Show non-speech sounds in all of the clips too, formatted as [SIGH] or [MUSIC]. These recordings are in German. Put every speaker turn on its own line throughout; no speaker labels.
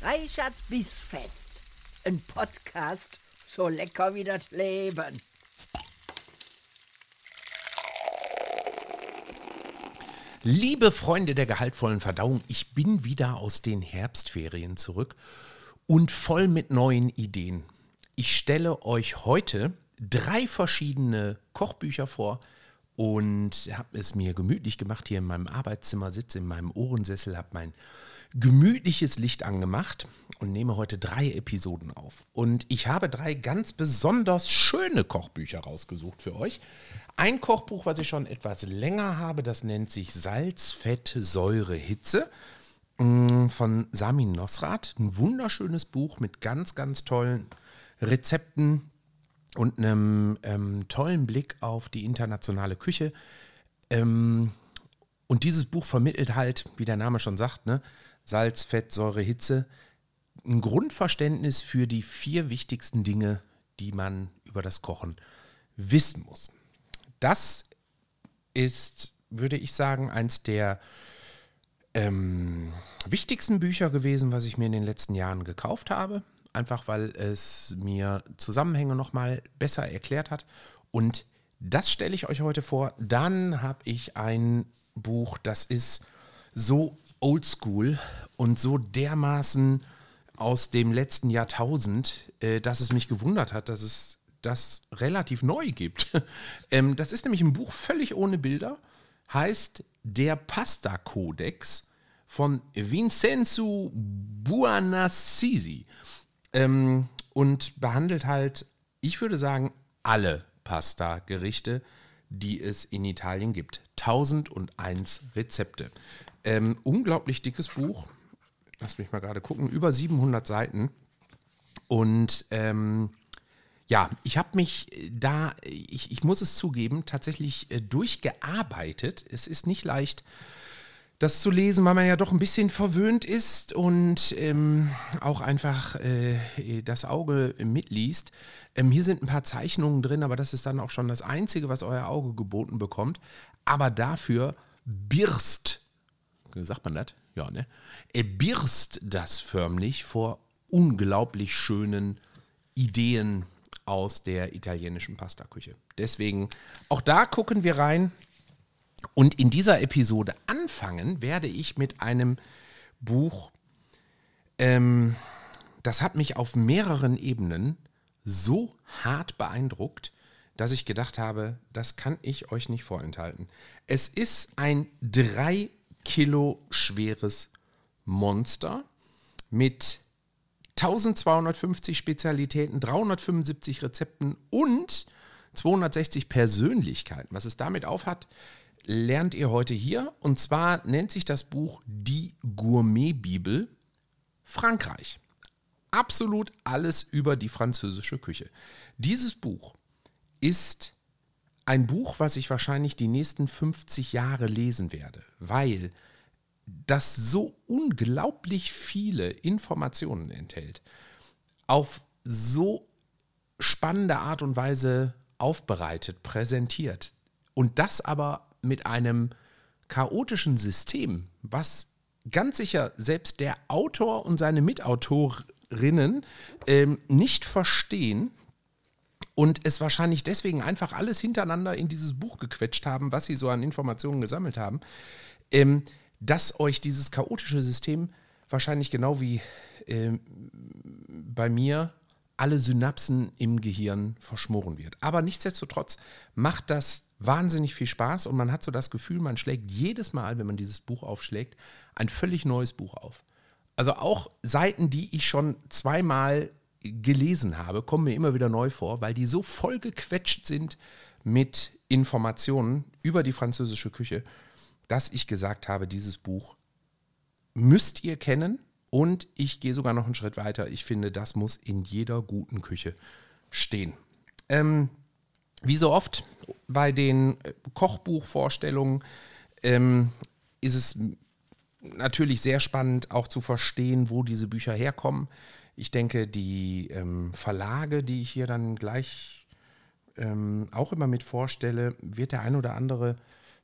Reichards Bissfest. Ein Podcast so lecker wie das Leben.
Liebe Freunde der gehaltvollen Verdauung, ich bin wieder aus den Herbstferien zurück und voll mit neuen Ideen. Ich stelle euch heute drei verschiedene Kochbücher vor und habe es mir gemütlich gemacht hier in meinem Arbeitszimmer, sitze in meinem Ohrensessel, habe mein gemütliches Licht angemacht und nehme heute drei Episoden auf. Und ich habe drei ganz besonders schöne Kochbücher rausgesucht für euch. Ein Kochbuch, was ich schon etwas länger habe, das nennt sich Salz, Fett, Säure, Hitze mm, von Samin Nosrat. Ein wunderschönes Buch mit ganz, ganz tollen Rezepten und einem ähm, tollen Blick auf die internationale Küche. Ähm, und dieses Buch vermittelt halt, wie der Name schon sagt, ne, Salz, Fett, Säure, Hitze, ein Grundverständnis für die vier wichtigsten Dinge, die man über das Kochen wissen muss. Das ist, würde ich sagen, eins der ähm, wichtigsten Bücher gewesen, was ich mir in den letzten Jahren gekauft habe. Einfach weil es mir Zusammenhänge nochmal besser erklärt hat. Und das stelle ich euch heute vor. Dann habe ich ein Buch, das ist so oldschool und so dermaßen aus dem letzten Jahrtausend, äh, dass es mich gewundert hat, dass es das relativ neu gibt. [LAUGHS] ähm, das ist nämlich ein Buch völlig ohne Bilder, heißt Der Pasta-Kodex von Vincenzo Buonassisi ähm, und behandelt halt, ich würde sagen, alle Pasta-Gerichte, die es in Italien gibt. 1001 Rezepte. Ähm, unglaublich dickes Buch. Lass mich mal gerade gucken. Über 700 Seiten. Und ähm, ja, ich habe mich da, ich, ich, muss es zugeben, tatsächlich äh, durchgearbeitet. Es ist nicht leicht, das zu lesen, weil man ja doch ein bisschen verwöhnt ist und ähm, auch einfach äh, das Auge mitliest. Ähm, hier sind ein paar Zeichnungen drin, aber das ist dann auch schon das Einzige, was euer Auge geboten bekommt. Aber dafür birst sagt man das? Ja, ne? Er birst das förmlich vor unglaublich schönen Ideen aus der italienischen Pastaküche. Deswegen, auch da gucken wir rein. Und in dieser Episode anfangen werde ich mit einem Buch, ähm, das hat mich auf mehreren Ebenen so hart beeindruckt, dass ich gedacht habe, das kann ich euch nicht vorenthalten. Es ist ein drei Kilo schweres Monster mit 1250 Spezialitäten, 375 Rezepten und 260 Persönlichkeiten. Was es damit aufhat, lernt ihr heute hier. Und zwar nennt sich das Buch Die Gourmet-Bibel Frankreich. Absolut alles über die französische Küche. Dieses Buch ist ein Buch, was ich wahrscheinlich die nächsten 50 Jahre lesen werde, weil das so unglaublich viele Informationen enthält, auf so spannende Art und Weise aufbereitet, präsentiert und das aber mit einem chaotischen System, was ganz sicher selbst der Autor und seine Mitautorinnen ähm, nicht verstehen, und es wahrscheinlich deswegen einfach alles hintereinander in dieses Buch gequetscht haben, was sie so an Informationen gesammelt haben, ähm, dass euch dieses chaotische System wahrscheinlich genau wie ähm, bei mir alle Synapsen im Gehirn verschmoren wird. Aber nichtsdestotrotz macht das wahnsinnig viel Spaß und man hat so das Gefühl, man schlägt jedes Mal, wenn man dieses Buch aufschlägt, ein völlig neues Buch auf. Also auch Seiten, die ich schon zweimal gelesen habe, kommen mir immer wieder neu vor, weil die so voll gequetscht sind mit Informationen über die französische Küche, dass ich gesagt habe, dieses Buch müsst ihr kennen und ich gehe sogar noch einen Schritt weiter. Ich finde, das muss in jeder guten Küche stehen. Ähm, wie so oft bei den Kochbuchvorstellungen ähm, ist es natürlich sehr spannend, auch zu verstehen, wo diese Bücher herkommen. Ich denke, die ähm, Verlage, die ich hier dann gleich ähm, auch immer mit vorstelle, wird der ein oder andere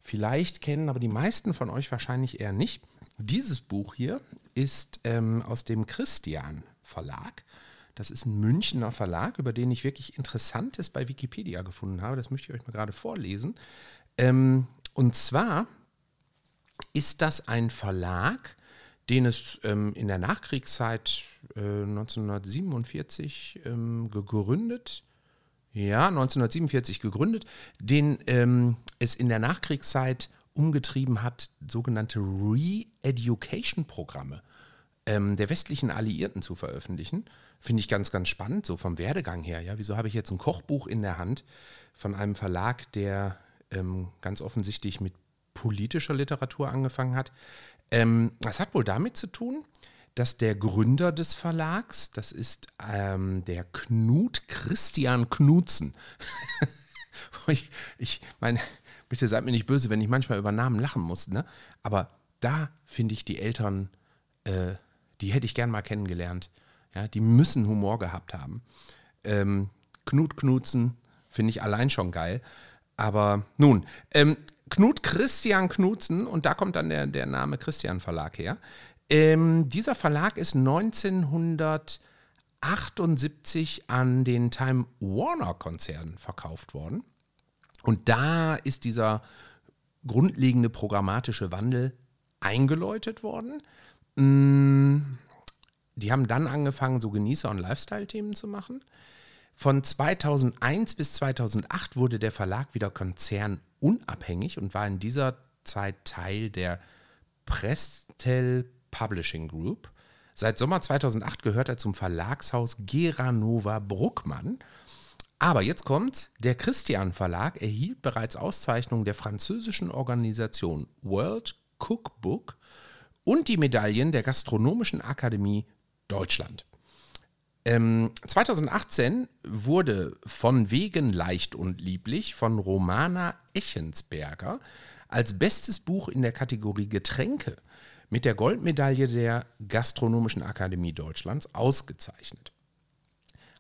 vielleicht kennen, aber die meisten von euch wahrscheinlich eher nicht. dieses Buch hier ist ähm, aus dem Christian Verlag. Das ist ein Münchner Verlag, über den ich wirklich Interessantes bei Wikipedia gefunden habe. Das möchte ich euch mal gerade vorlesen. Ähm, und zwar ist das ein Verlag, den es ähm, in der Nachkriegszeit äh, 1947 ähm, gegründet, ja, 1947 gegründet, den ähm, es in der Nachkriegszeit umgetrieben hat, sogenannte Re-Education-Programme ähm, der westlichen Alliierten zu veröffentlichen. Finde ich ganz, ganz spannend, so vom Werdegang her. Ja, wieso habe ich jetzt ein Kochbuch in der Hand von einem Verlag, der ähm, ganz offensichtlich mit politischer Literatur angefangen hat? Ähm, das hat wohl damit zu tun, dass der Gründer des Verlags, das ist ähm, der Knut Christian Knutzen. [LAUGHS] ich, ich meine, bitte seid mir nicht böse, wenn ich manchmal über Namen lachen muss, ne? aber da finde ich die Eltern, äh, die hätte ich gern mal kennengelernt. Ja, die müssen Humor gehabt haben. Ähm, Knut Knutzen finde ich allein schon geil. Aber nun, ähm, Knut Christian Knutzen, und da kommt dann der, der Name Christian Verlag her. Ähm, dieser Verlag ist 1978 an den Time Warner Konzern verkauft worden. Und da ist dieser grundlegende programmatische Wandel eingeläutet worden. Mm, die haben dann angefangen, so Genießer- und Lifestyle-Themen zu machen. Von 2001 bis 2008 wurde der Verlag wieder konzernunabhängig und war in dieser Zeit Teil der Prestel Publishing Group. Seit Sommer 2008 gehört er zum Verlagshaus Geranova Bruckmann. Aber jetzt kommt, der Christian Verlag erhielt bereits Auszeichnungen der französischen Organisation World Cookbook und die Medaillen der Gastronomischen Akademie Deutschland. Ähm, 2018 wurde von Wegen leicht und lieblich von Romana Echensberger als bestes Buch in der Kategorie Getränke mit der Goldmedaille der Gastronomischen Akademie Deutschlands ausgezeichnet.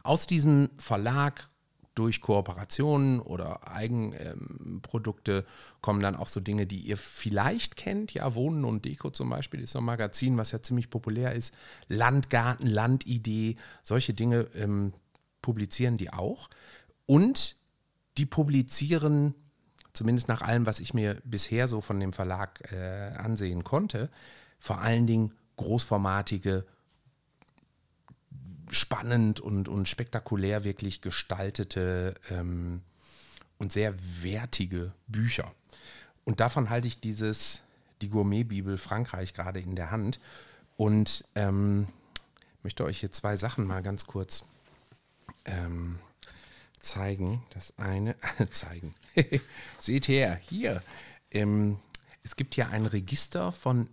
Aus diesem Verlag durch Kooperationen oder Eigenprodukte ähm, kommen dann auch so Dinge, die ihr vielleicht kennt. Ja, Wohnen und Deko zum Beispiel ist so ein Magazin, was ja ziemlich populär ist. Landgarten, Landidee, solche Dinge ähm, publizieren die auch. Und die publizieren, zumindest nach allem, was ich mir bisher so von dem Verlag äh, ansehen konnte, vor allen Dingen großformatige spannend und, und spektakulär wirklich gestaltete ähm, und sehr wertige Bücher. Und davon halte ich dieses, die Gourmet-Bibel Frankreich gerade in der Hand und ähm, möchte euch hier zwei Sachen mal ganz kurz ähm, zeigen. Das eine, [LAUGHS] zeigen. [LAUGHS] Seht her, hier. Ähm, es gibt hier ein Register von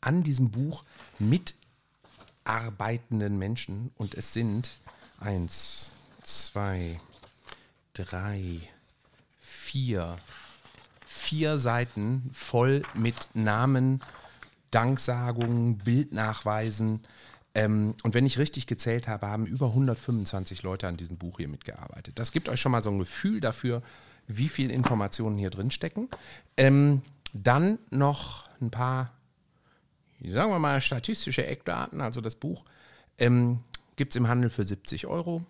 an diesem Buch mit arbeitenden Menschen und es sind eins, zwei, drei, vier, vier Seiten voll mit Namen, Danksagungen, Bildnachweisen. Ähm, und wenn ich richtig gezählt habe, haben über 125 Leute an diesem Buch hier mitgearbeitet. Das gibt euch schon mal so ein Gefühl dafür, wie viel Informationen hier drin stecken. Ähm, dann noch ein paar sagen wir mal, statistische Eckdaten, also das Buch, ähm, gibt es im Handel für 70 Euro.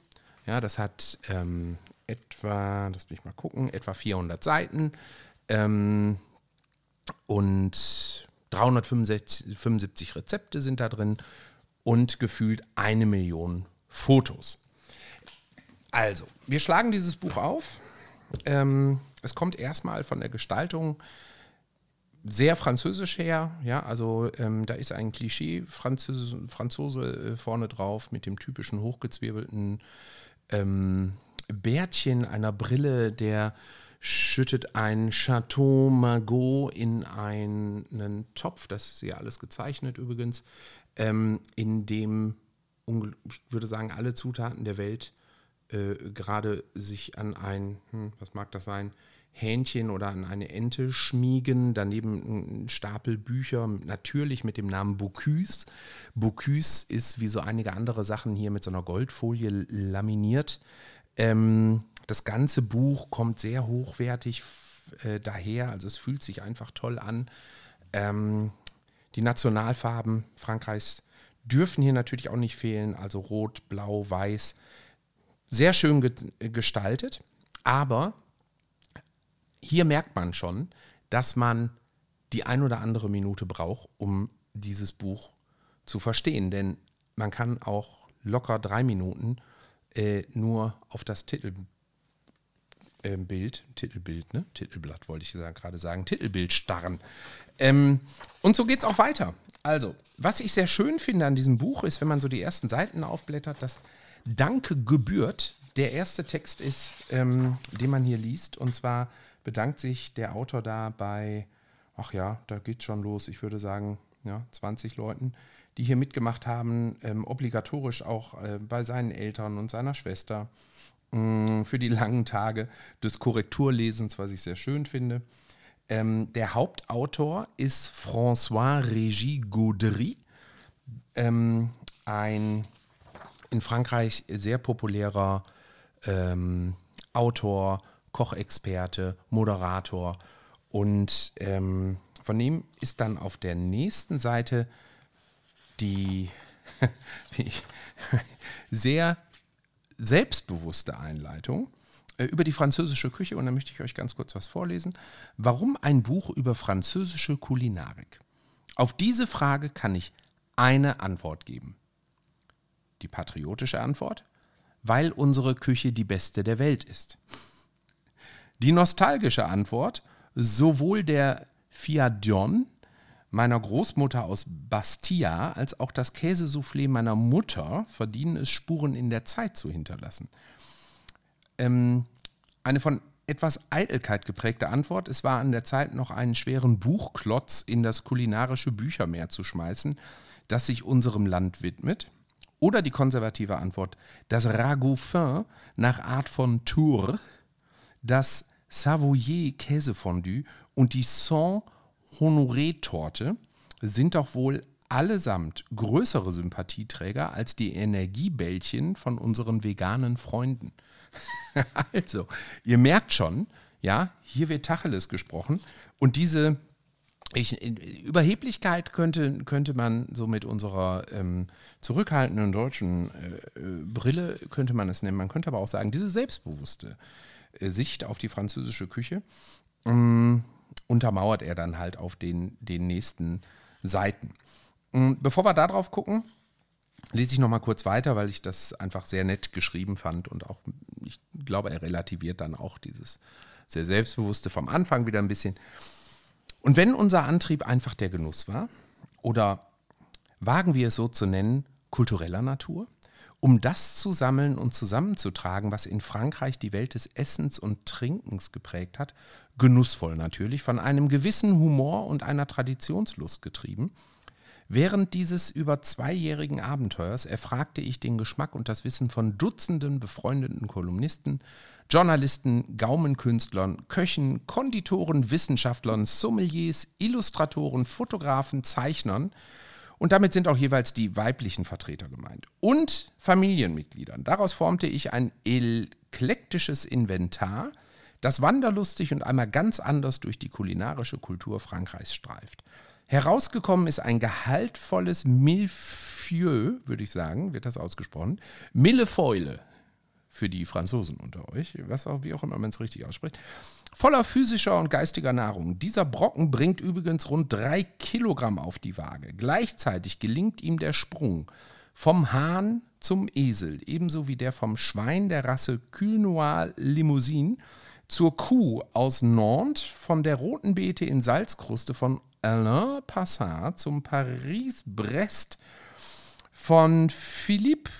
Ja, das hat ähm, etwa, lass mich mal gucken, etwa 400 Seiten ähm, und 375 Rezepte sind da drin und gefühlt eine Million Fotos. Also, wir schlagen dieses Buch auf. Ähm, es kommt erstmal von der Gestaltung sehr französisch her, ja, also ähm, da ist ein Klischee Franzose, Franzose äh, vorne drauf mit dem typischen hochgezwirbelten ähm, Bärtchen, einer Brille, der schüttet ein Chateau Margaux in einen Topf, das ist ja alles gezeichnet übrigens, ähm, in dem, ich würde sagen, alle Zutaten der Welt äh, gerade sich an ein, hm, was mag das sein, Hähnchen oder an eine Ente schmiegen. Daneben ein Stapel Bücher, natürlich mit dem Namen Bocuse. Bocuse ist wie so einige andere Sachen hier mit so einer Goldfolie laminiert. Ähm, das ganze Buch kommt sehr hochwertig äh, daher, also es fühlt sich einfach toll an. Ähm, Die Nationalfarben Frankreichs dürfen hier natürlich auch nicht fehlen, also rot, blau, weiß. Sehr schön ge gestaltet, aber hier merkt man schon, dass man die ein oder andere Minute braucht, um dieses Buch zu verstehen. Denn man kann auch locker drei Minuten äh, nur auf das Titelbild, äh, Titelbild, ne? Titelblatt wollte ich gerade sagen, Titelbild starren. Ähm, und so geht es auch weiter. Also, was ich sehr schön finde an diesem Buch ist, wenn man so die ersten Seiten aufblättert, dass Danke gebührt der erste Text ist, ähm, den man hier liest. Und zwar bedankt sich der Autor da bei, ach ja, da geht's schon los, ich würde sagen, ja, 20 Leuten, die hier mitgemacht haben, ähm, obligatorisch auch äh, bei seinen Eltern und seiner Schwester mh, mm, für die langen Tage des Korrekturlesens, was ich sehr schön finde. Ähm, der Hauptautor ist François Régis Gaudry, ähm, ein in Frankreich sehr populärer ähm, Autor, Kochexperte, Moderator. Und ähm, von ihm ist dann auf der nächsten Seite [LAUGHS] die sehr selbstbewusste Einleitung äh, über die französische Küche. Und da möchte ich euch ganz kurz was vorlesen. Warum ein Buch über französische Kulinarik? Auf diese Frage kann ich eine Antwort geben. Die patriotische Antwort? Weil unsere Küche die beste der Welt ist. Die nostalgische Antwort, sowohl der Fiadion meiner Großmutter aus Bastia als auch das Käsesoufflé meiner Mutter verdienen es, Spuren in der Zeit zu hinterlassen. Ähm, eine von etwas Eitelkeit geprägte Antwort, es war an der Zeit noch einen schweren Buchklotz in das kulinarische Büchermeer zu schmeißen, das sich unserem Land widmet. Oder die konservative Antwort, das Ragout fin nach Art von Tours, das Savoyer Käsefondue und die Saint Honoré Torte sind doch wohl allesamt größere Sympathieträger als die Energiebällchen von unseren veganen Freunden. [LAUGHS] also, ihr merkt schon, ja, hier wird Tacheles gesprochen und diese ich, Überheblichkeit könnte, könnte man so mit unserer ähm, zurückhaltenden deutschen äh, äh, Brille, könnte man es nennen. Man könnte aber auch sagen, diese selbstbewusste Sicht auf die französische Küche ähm, untermauert er dann halt auf den, den nächsten Seiten. Ähm, bevor wir darauf gucken, lese ich nochmal kurz weiter, weil ich das einfach sehr nett geschrieben fand und auch, ich glaube, er relativiert dann auch dieses sehr selbstbewusste vom Anfang wieder ein bisschen. Und wenn unser Antrieb einfach der Genuss war, oder wagen wir es so zu nennen, kultureller Natur, um das zu sammeln und zusammenzutragen, was in Frankreich die Welt des Essens und Trinkens geprägt hat, genussvoll natürlich, von einem gewissen Humor und einer Traditionslust getrieben, Während dieses über zweijährigen Abenteuers erfragte ich den Geschmack und das Wissen von Dutzenden befreundeten Kolumnisten, Journalisten, Gaumenkünstlern, Köchen, Konditoren, Wissenschaftlern, Sommeliers, Illustratoren, Fotografen, Zeichnern und damit sind auch jeweils die weiblichen Vertreter gemeint und Familienmitgliedern. Daraus formte ich ein eklektisches Inventar, das wanderlustig und einmal ganz anders durch die kulinarische Kultur Frankreichs streift. Herausgekommen ist ein gehaltvolles Millefeuille, würde ich sagen, wird das ausgesprochen. Millefeule für die Franzosen unter euch, was auch, wie auch immer man es richtig ausspricht, voller physischer und geistiger Nahrung. Dieser Brocken bringt übrigens rund drei Kilogramm auf die Waage. Gleichzeitig gelingt ihm der Sprung vom Hahn zum Esel, ebenso wie der vom Schwein der Rasse Culnoir Limousine zur Kuh aus Nantes, von der roten Beete in Salzkruste von Alain Passat zum Paris-Brest von Philippe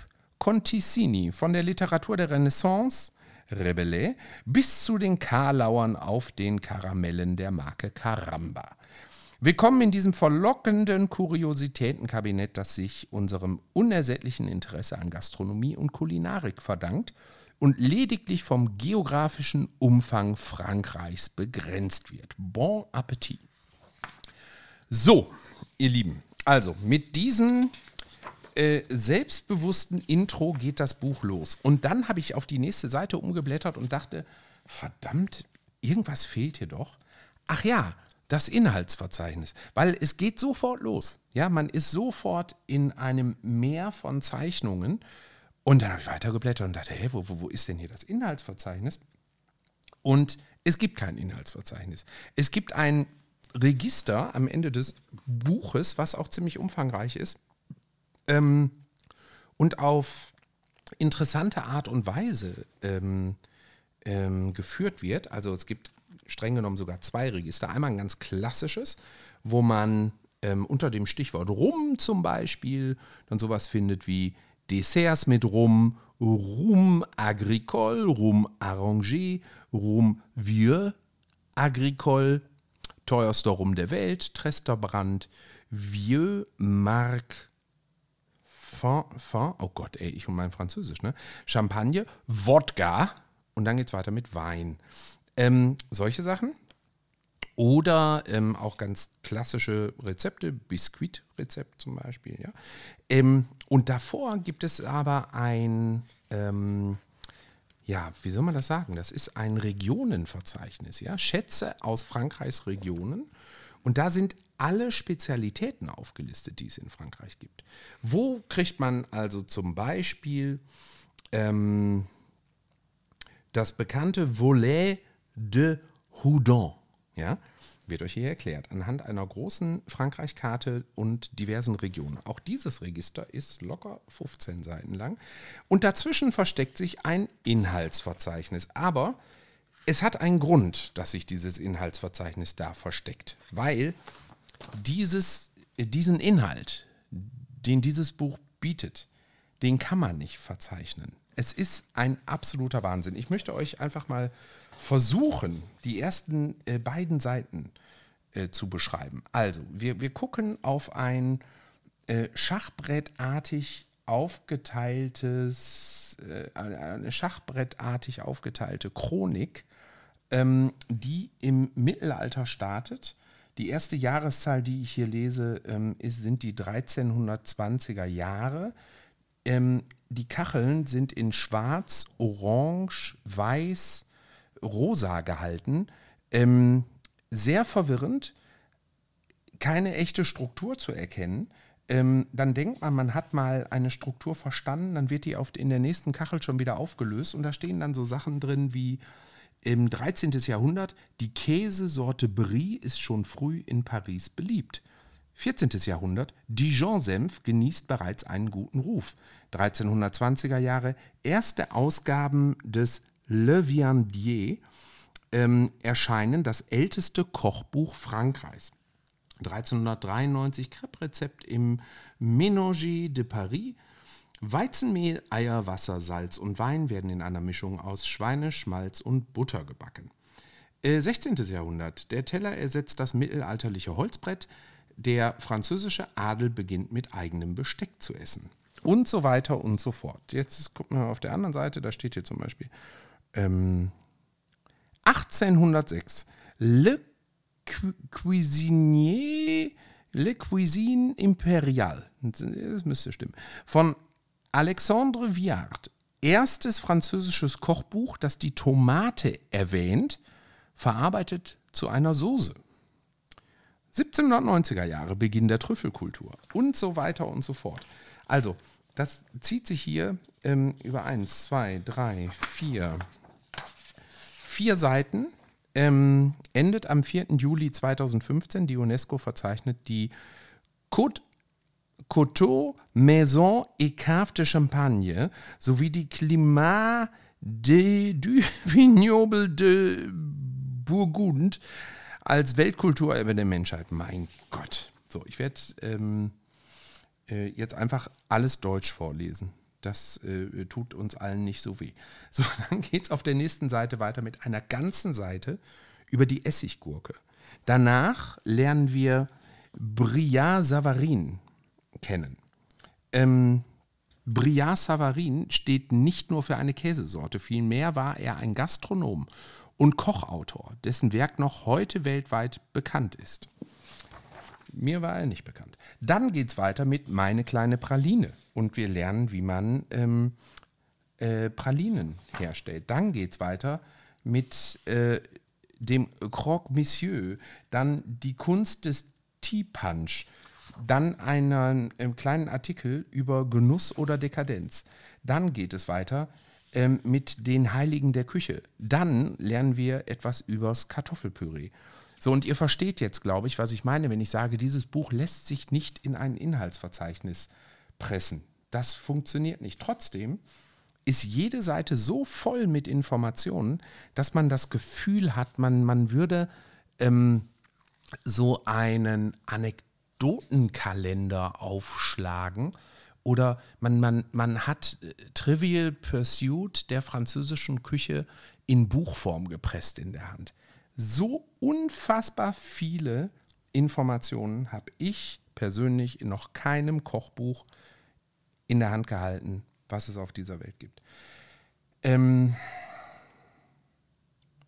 Conticini von der Literatur der Renaissance, Rebelle, bis zu den Karlauern auf den Karamellen der Marke Caramba. Willkommen in diesem verlockenden Kuriositätenkabinett, das sich unserem unersättlichen Interesse an Gastronomie und Kulinarik verdankt und lediglich vom geografischen Umfang Frankreichs begrenzt wird. Bon Appetit! So, ihr Lieben, also mit diesem äh, selbstbewussten Intro geht das Buch los. Und dann habe ich auf die nächste Seite umgeblättert und dachte, verdammt, irgendwas fehlt hier doch. Ach ja, das Inhaltsverzeichnis, weil es geht sofort los. Ja, man ist sofort in einem Meer von Zeichnungen. Und dann habe ich weitergeblättert und dachte, hey, wo, wo, wo ist denn hier das Inhaltsverzeichnis? Und es gibt kein Inhaltsverzeichnis. Es gibt ein Register am Ende des Buches, was auch ziemlich umfangreich ist ähm, und auf interessante Art und Weise ähm, ähm, geführt wird. Also es gibt streng genommen sogar zwei Register. Einmal ein ganz klassisches, wo man ähm, unter dem Stichwort Rum zum Beispiel dann sowas findet wie Desserts mit Rum, Rum agricole, Rum arrangé, Rum vieux agricole, teuerster Rum der Welt, Tresterbrand, Vieux Marc Fin, fin, oh Gott, ey, ich und mein Französisch, ne? Champagne, Wodka und dann geht es weiter mit Wein. Ähm, solche Sachen. Oder ähm, auch ganz klassische Rezepte, Biskuitrezept zum Beispiel. Ja? Ähm, und davor gibt es aber ein, ähm, ja, wie soll man das sagen? Das ist ein Regionenverzeichnis. Ja? Schätze aus Frankreichs Regionen. Und da sind alle Spezialitäten aufgelistet, die es in Frankreich gibt. Wo kriegt man also zum Beispiel ähm, das bekannte Volet de Houdon? Ja, wird euch hier erklärt, anhand einer großen Frankreich-Karte und diversen Regionen. Auch dieses Register ist locker 15 Seiten lang. Und dazwischen versteckt sich ein Inhaltsverzeichnis. Aber es hat einen Grund, dass sich dieses Inhaltsverzeichnis da versteckt. Weil dieses, diesen Inhalt, den dieses Buch bietet, den kann man nicht verzeichnen. Es ist ein absoluter Wahnsinn. Ich möchte euch einfach mal versuchen, die ersten äh, beiden Seiten äh, zu beschreiben. Also, wir, wir gucken auf ein äh, schachbrettartig aufgeteiltes, äh, eine schachbrettartig aufgeteilte Chronik, ähm, die im Mittelalter startet. Die erste Jahreszahl, die ich hier lese, ähm, ist, sind die 1320er Jahre. Ähm, die Kacheln sind in schwarz, orange, weiß, rosa gehalten. Ähm, sehr verwirrend, keine echte Struktur zu erkennen. Ähm, dann denkt man, man hat mal eine Struktur verstanden, dann wird die auf, in der nächsten Kachel schon wieder aufgelöst und da stehen dann so Sachen drin wie im 13. Jahrhundert, die Käsesorte Brie ist schon früh in Paris beliebt. 14. Jahrhundert, Dijon-Senf genießt bereits einen guten Ruf. 1320er Jahre, erste Ausgaben des Le Viandier ähm, erscheinen, das älteste Kochbuch Frankreichs. 1393 Crepe-Rezept im Ménager de Paris. Weizenmehl, Eier, Wasser, Salz und Wein werden in einer Mischung aus Schweine, Schmalz und Butter gebacken. Äh, 16. Jahrhundert. Der Teller ersetzt das mittelalterliche Holzbrett. Der französische Adel beginnt mit eigenem Besteck zu essen. Und so weiter und so fort. Jetzt gucken wir auf der anderen Seite, da steht hier zum Beispiel ähm, 1806. Le Cuisinier, Le Cuisine Impériale. Das müsste stimmen. Von Alexandre Viard. Erstes französisches Kochbuch, das die Tomate erwähnt, verarbeitet zu einer Soße. 1790er Jahre, Beginn der Trüffelkultur und so weiter und so fort. Also, das zieht sich hier ähm, über eins, zwei, drei, vier, vier Seiten, ähm, endet am 4. Juli 2015. Die UNESCO verzeichnet die Côte Coteau, Maison et Cave de Champagne sowie die Climat de, du [LAUGHS] Vignoble de Burgund als Weltkulturerbe der Menschheit. Mein Gott. So, ich werde ähm, äh, jetzt einfach alles Deutsch vorlesen. Das äh, tut uns allen nicht so weh. So, [LAUGHS] dann geht es auf der nächsten Seite weiter mit einer ganzen Seite über die Essiggurke. Danach lernen wir Briard Savarin kennen. Ähm, Briard Savarin steht nicht nur für eine Käsesorte, vielmehr war er ein Gastronom und Kochautor, dessen Werk noch heute weltweit bekannt ist. Mir war er nicht bekannt. Dann geht es weiter mit Meine kleine Praline und wir lernen, wie man ähm, äh, Pralinen herstellt. Dann geht es weiter mit äh, dem Croque Monsieur, dann die Kunst des Tea Punch, dann einen, einen kleinen Artikel über Genuss oder Dekadenz. Dann geht es weiter ähm, mit den Heiligen der Küche. Dann lernen wir etwas übers Kartoffelpüree. So, und ihr versteht jetzt, glaube ich, was ich meine, wenn ich sage, dieses Buch lässt sich nicht in ein Inhaltsverzeichnis pressen. Das funktioniert nicht. Trotzdem ist jede Seite so voll mit Informationen, dass man das Gefühl hat, man, man würde ähm, so einen Anekdotenkalender aufschlagen oder man, man, man hat äh, Trivial Pursuit der französischen Küche in Buchform gepresst in der Hand. So unfassbar viele Informationen habe ich persönlich in noch keinem Kochbuch in der Hand gehalten, was es auf dieser Welt gibt. Ähm,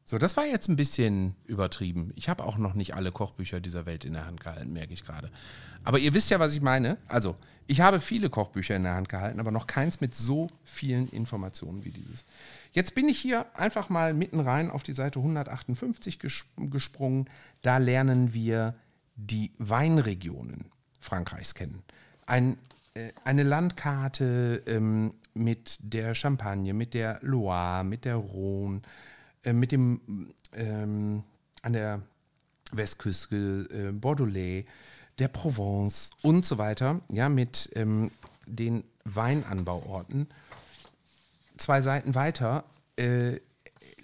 so, das war jetzt ein bisschen übertrieben. Ich habe auch noch nicht alle Kochbücher dieser Welt in der Hand gehalten, merke ich gerade. Aber ihr wisst ja, was ich meine. Also, ich habe viele Kochbücher in der Hand gehalten, aber noch keins mit so vielen Informationen wie dieses. Jetzt bin ich hier einfach mal mitten rein auf die Seite 158 gesprungen. Da lernen wir die Weinregionen Frankreichs kennen. Ein, äh, eine Landkarte ähm, mit der Champagne, mit der Loire, mit der Rhone äh, mit dem ähm, an der Westküste, äh, Bordelais, der Provence und so weiter, ja, mit ähm, den Weinanbauorten. Zwei Seiten weiter äh,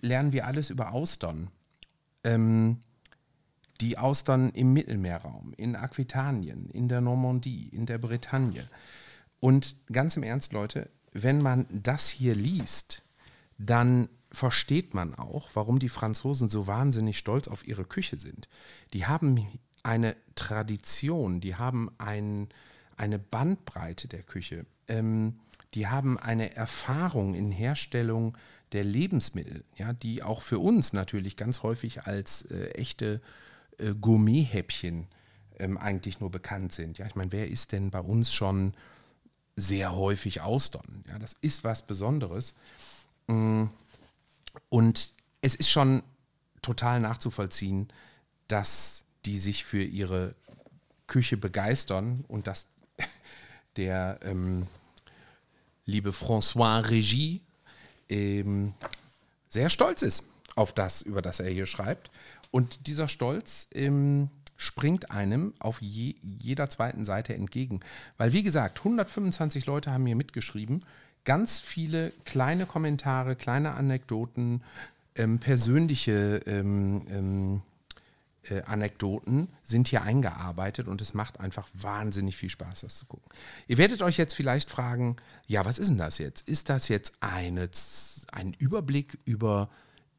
lernen wir alles über Austern. Ähm, die Austern im Mittelmeerraum, in Aquitanien, in der Normandie, in der Bretagne. Und ganz im Ernst, Leute, wenn man das hier liest, dann versteht man auch, warum die Franzosen so wahnsinnig stolz auf ihre Küche sind. Die haben eine Tradition, die haben ein, eine Bandbreite der Küche, ähm, die haben eine Erfahrung in Herstellung der Lebensmittel, ja, die auch für uns natürlich ganz häufig als äh, echte äh, Gourmet-Häppchen ähm, eigentlich nur bekannt sind. Ja, ich meine, wer isst denn bei uns schon sehr häufig Austern? Ja, das ist was Besonderes. Mm, und es ist schon total nachzuvollziehen, dass die sich für ihre Küche begeistern und dass [LAUGHS] der ähm, liebe François Regie ähm, sehr stolz ist auf das, über das er hier schreibt. Und dieser Stolz ähm, springt einem auf je, jeder zweiten Seite entgegen. Weil, wie gesagt, 125 Leute haben hier mitgeschrieben ganz viele kleine Kommentare, kleine Anekdoten, ähm, persönliche ähm, ähm, äh, Anekdoten sind hier eingearbeitet und es macht einfach wahnsinnig viel Spaß, das zu gucken. Ihr werdet euch jetzt vielleicht fragen, ja, was ist denn das jetzt? Ist das jetzt eine, ein Überblick über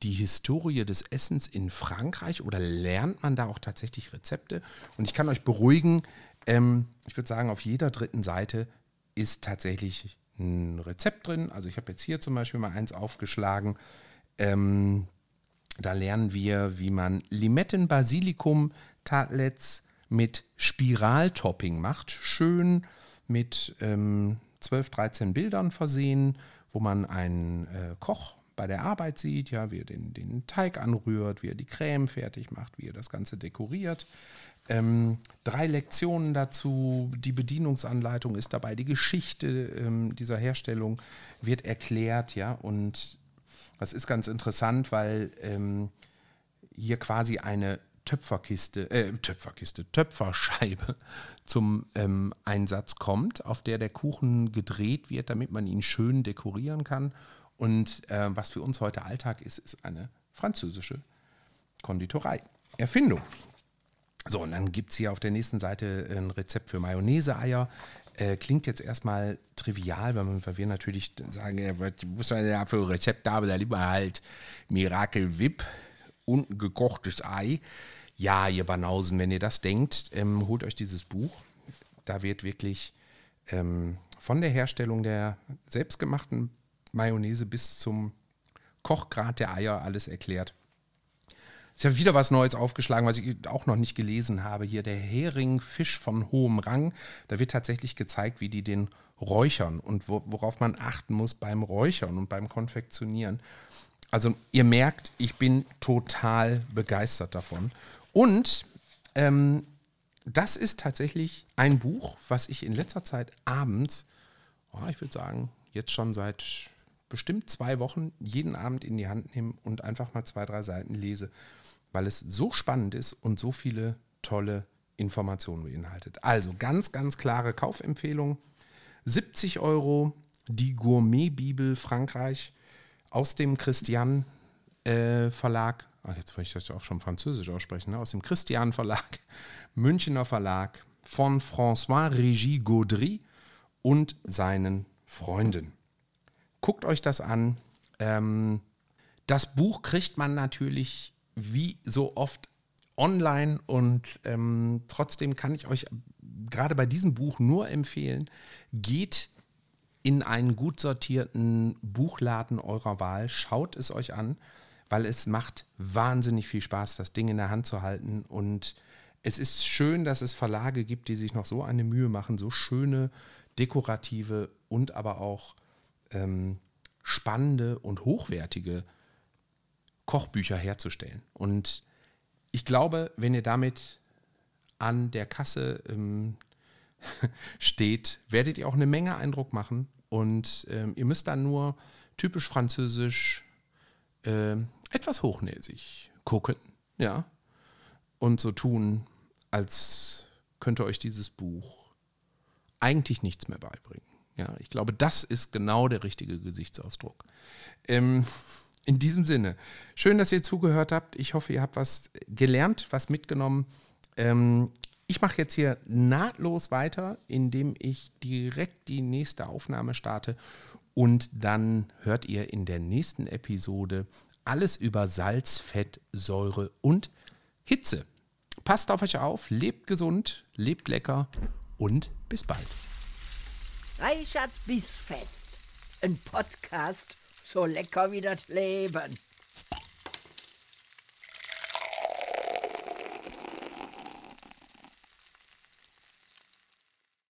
die Historie des Essens in Frankreich oder lernt man da auch tatsächlich Rezepte? Und ich kann euch beruhigen, ähm, ich würde sagen, auf jeder dritten Seite ist tatsächlich ein Rezept drin. Also ich habe jetzt hier zum Beispiel mal eins aufgeschlagen. Ähm, da lernen wir, wie man Limetten-Basilikum-Tartlets mit Spiraltopping macht. Schön mit ähm, 12, 13 Bildern versehen, wo man einen äh, Koch bei der Arbeit sieht, ja, wie er den, den Teig anrührt, wie er die Creme fertig macht, wie er das Ganze dekoriert. Ähm, drei Lektionen dazu, die Bedienungsanleitung ist dabei, die Geschichte ähm, dieser Herstellung wird erklärt, ja, und das ist ganz interessant, weil ähm, hier quasi eine Töpferkiste, äh, Töpferkiste, Töpferscheibe [LAUGHS] zum ähm, Einsatz kommt, auf der der Kuchen gedreht wird, damit man ihn schön dekorieren kann. Und äh, was für uns heute Alltag ist, ist eine französische Konditorei. Erfindung. So, und dann gibt es hier auf der nächsten Seite ein Rezept für Mayonnaise-Eier. Äh, klingt jetzt erstmal trivial, weil, wir natürlich sagen, ja, was muss man da für Rezept haben? Da lieber halt Miracle Whip und ein gekochtes Ei. Ja, ihr Banausen, wenn ihr das denkt, ähm, holt euch dieses Buch. Da wird wirklich ähm, von der Herstellung der selbstgemachten Mayonnaise bis zum Kochgrad der Eier alles erklärt. Ich habe wieder was Neues aufgeschlagen, was ich auch noch nicht gelesen habe. Hier der Hering, Fisch von hohem Rang. Da wird tatsächlich gezeigt, wie die den räuchern und worauf man achten muss beim Räuchern und beim Konfektionieren. Also ihr merkt, ich bin total begeistert davon. Und ähm, das ist tatsächlich ein Buch, was ich in letzter Zeit abends, oh, ich würde sagen, jetzt schon seit bestimmt zwei Wochen jeden Abend in die Hand nehme und einfach mal zwei, drei Seiten lese, weil es so spannend ist und so viele tolle Informationen beinhaltet. Also ganz, ganz klare Kaufempfehlung. 70 Euro, die Gourmet-Bibel Frankreich aus dem Christian äh, Verlag. Ach, jetzt wollte ich das auch schon französisch aussprechen. Ne? Aus dem Christian Verlag, [LAUGHS] Münchener Verlag von François Régis Gaudry und seinen Freunden. Guckt euch das an. Ähm, das Buch kriegt man natürlich wie so oft online und ähm, trotzdem kann ich euch gerade bei diesem Buch nur empfehlen, geht in einen gut sortierten Buchladen eurer Wahl, schaut es euch an, weil es macht wahnsinnig viel Spaß, das Ding in der Hand zu halten und es ist schön, dass es Verlage gibt, die sich noch so eine Mühe machen, so schöne, dekorative und aber auch ähm, spannende und hochwertige Kochbücher herzustellen. Und ich glaube, wenn ihr damit an der Kasse ähm, [LAUGHS] steht, werdet ihr auch eine Menge Eindruck machen. Und ähm, ihr müsst dann nur typisch französisch äh, etwas hochnäsig gucken, ja, und so tun, als könnte euch dieses Buch eigentlich nichts mehr beibringen. Ja, ich glaube, das ist genau der richtige Gesichtsausdruck. Ähm, in diesem Sinne, schön, dass ihr zugehört habt. Ich hoffe, ihr habt was gelernt, was mitgenommen. Ähm, ich mache jetzt hier nahtlos weiter, indem ich direkt die nächste Aufnahme starte und dann hört ihr in der nächsten Episode alles über Salz, Fett, Säure und Hitze. Passt auf euch auf, lebt gesund, lebt lecker und bis bald.
Reichards Bissfest, ein Podcast so lecker wie das Leben.